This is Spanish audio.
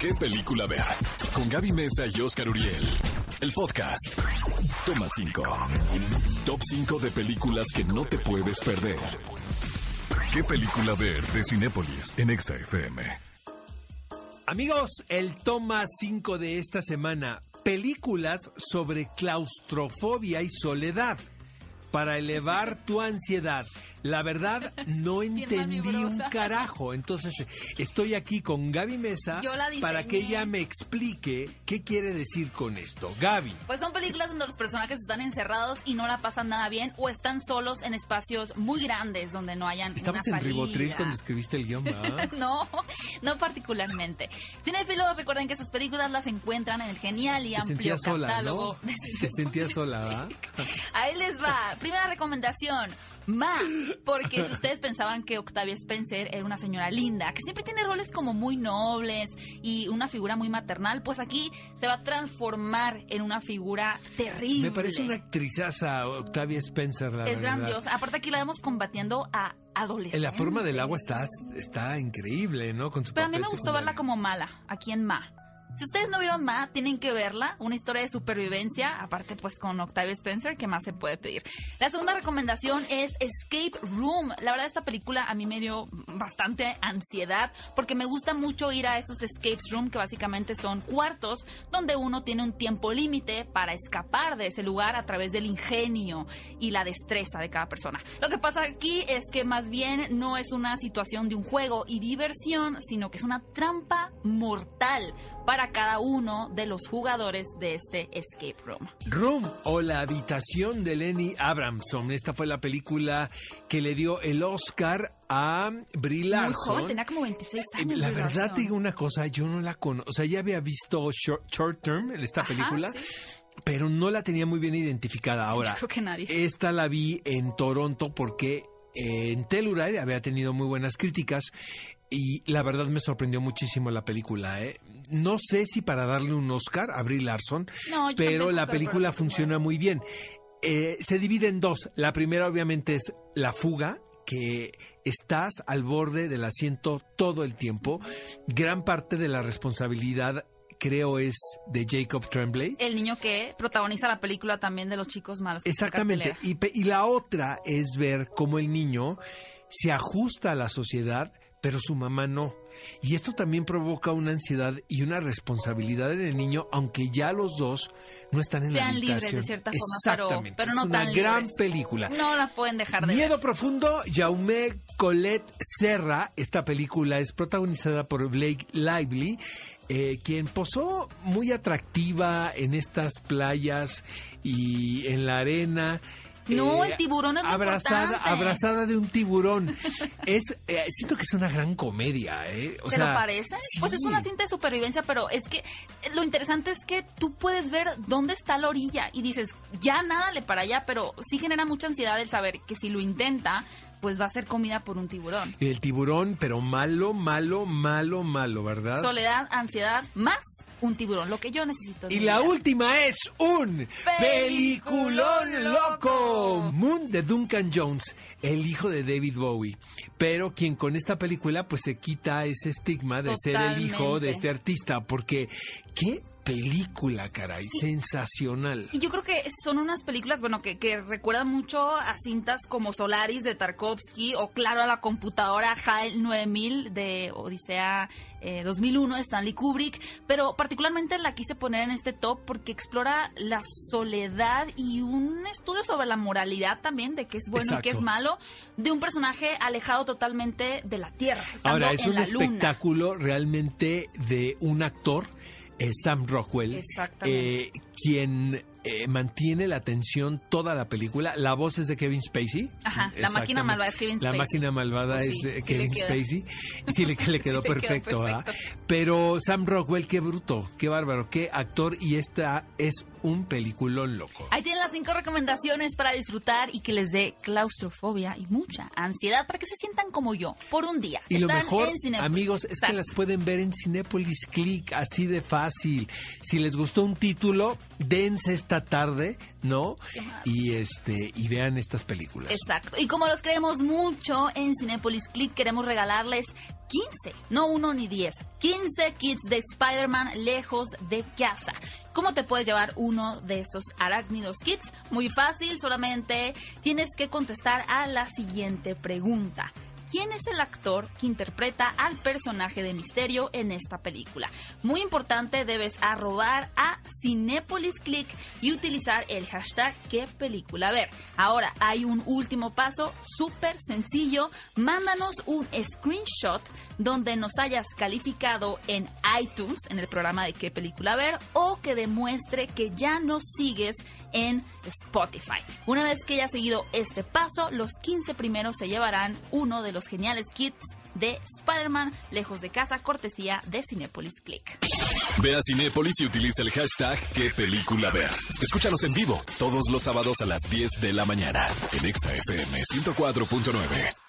¿Qué película ver? Con Gaby Mesa y Oscar Uriel. El podcast. Toma 5. Top 5 de películas que no te puedes perder. ¿Qué película ver de Cinépolis en Exa FM? Amigos, el toma 5 de esta semana, películas sobre claustrofobia y soledad para elevar tu ansiedad. La verdad, no entendí un carajo. Entonces, estoy aquí con Gaby Mesa para que ella me explique qué quiere decir con esto. Gaby. Pues son películas donde los personajes están encerrados y no la pasan nada bien o están solos en espacios muy grandes donde no hayan Estabas una en. Ribotril cuando escribiste el guion, ¿verdad? No, no particularmente. Cinefilos, recuerden que estas películas las encuentran en el genial y Te amplio sentías sola, catálogo. ¿no? Te sentías sola, ¿verdad? Ahí les va. Primera recomendación. Ma, porque si ustedes pensaban que Octavia Spencer era una señora linda, que siempre tiene roles como muy nobles y una figura muy maternal, pues aquí se va a transformar en una figura terrible. Me parece una actrizaza, Octavia Spencer, la Es verdad. grandiosa. Aparte aquí la vemos combatiendo a adolescentes. En la forma del agua está, está increíble, ¿no? Con su Pero a mí me gustó secundario. verla como mala, aquí en Ma. Si ustedes no vieron Ma, tienen que verla. Una historia de supervivencia, aparte pues con Octavia Spencer, ¿qué más se puede pedir? La segunda recomendación es Escape Room. La verdad esta película a mí me dio bastante ansiedad porque me gusta mucho ir a estos escape room que básicamente son cuartos donde uno tiene un tiempo límite para escapar de ese lugar a través del ingenio y la destreza de cada persona. Lo que pasa aquí es que más bien no es una situación de un juego y diversión, sino que es una trampa mortal para cada uno de los jugadores de este escape room. Room o La habitación de Lenny Abramson. Esta fue la película que le dio el Oscar a Brie Muy Larson. joven, tenía como 26 Eh, años. La Brie verdad Larson. te digo una cosa, yo no la conozco, o sea, ya había visto Short, Short Term, esta Ajá, película, sí. pero no la tenía muy bien identificada. Ahora, Yo creo que nadie. esta la vi en Toronto porque eh, en Telluride había tenido muy buenas críticas y la verdad me sorprendió muchísimo la película. ¿eh? No sé si para darle un Oscar a Brie Larson, No, pero la película funciona muy bien. Eh, se divide en dos. La primera obviamente es la fuga, que estás al borde del asiento todo el tiempo. Gran parte de la responsabilidad creo es de Jacob Tremblay. El niño que protagoniza la película también de los chicos malos. Exactamente. Y, y la otra es ver cómo el niño se ajusta a la sociedad, pero su mamá no. Y esto también provoca una ansiedad y una responsabilidad en el niño, aunque ya los dos no están en la Sean libres habitación. de cierta forma, pero- no es una tan gran libres. película. No la pueden dejar de Miedo ver. profundo, Jaume Colette Serra. Esta película es protagonizada por Blake Lively, eh, quien posó muy atractiva en estas playas y en la arena. No, eh, el tiburón es abrazada, abrazada de un tiburón. es, eh, siento que es una gran comedia, ¿eh? O ¿Te sea, lo parece? Pues es una cinta de supervivencia, pero es que lo interesante es que tú puedes ver dónde está la orilla y dices, ya nada le para allá, pero sí genera mucha ansiedad el saber que si lo intenta, pues va a ser comida por un tiburón. El tiburón, pero malo, malo, malo, malo, ¿verdad? Soledad, ansiedad, más un tiburón, lo que yo necesito. Y la vida. última es un Peliculón loco. loco. Moon de Duncan Jones, el hijo de David Bowie. Pero quien con esta película pues se quita ese estigma de ser el hijo de este artista. Porque qué película, caray, sensacional. Y yo creo que son unas películas, bueno, que, que recuerdan mucho a cintas como Solaris de Tarkovsky o claro a la computadora HAL 9000 de Odisea eh, 2001 de Stanley Kubrick, pero particularmente la quise poner en este top porque explora la soledad y un estudio sobre la moralidad también de qué es bueno y qué es malo de un personaje alejado totalmente de la Tierra. Ahora, es en un la luna. espectáculo realmente de un actor, Sam Rockwell, eh, quien eh, mantiene la atención toda la película. La voz es de Kevin Spacey. Ajá, la máquina malvada es Kevin La Spacey. máquina malvada Sí, es eh, sí Kevin queda. Spacey. Sí, le, le quedó Sí le quedó perfecto. Pero Sam Rockwell, qué bruto, qué bárbaro, qué actor. Y esta es un peliculón loco. Ahí tienen las cinco recomendaciones para disfrutar y que les dé claustrofobia y mucha ansiedad para que se sientan como yo por un día. Y lo mejor, en amigos, es que las pueden ver en Cinépolis Click, así de fácil. Si les gustó un título, dense esta esta tarde, ¿no? Y este y vean estas películas. Exacto. Y como los queremos mucho en Cinepolis Click, queremos regalarles 15, no uno ni 10, 15 kits de Spider-Man lejos de casa. ¿Cómo te puedes llevar uno de estos arácnidos kits? Muy fácil, solamente tienes que contestar a la siguiente pregunta quién es el actor que interpreta al personaje de Misterio en esta película. Muy importante, debes arrobar a Cinepolis Click y utilizar el hashtag qué película ver. Ahora, hay un último paso súper sencillo. Mándanos un screenshot donde nos hayas calificado en iTunes, en el programa de qué película ver, o que demuestre que ya nos sigues en Spotify. Una vez que hayas seguido este paso, los 15 primeros se llevarán uno de los geniales kits de Spider-Man lejos de casa, cortesía de Cinepolis Click. Ve a Cinepolis y utiliza el hashtag qué película ver. Escúchanos en vivo todos los sábados a las 10 de la mañana en ExaFM 104.9.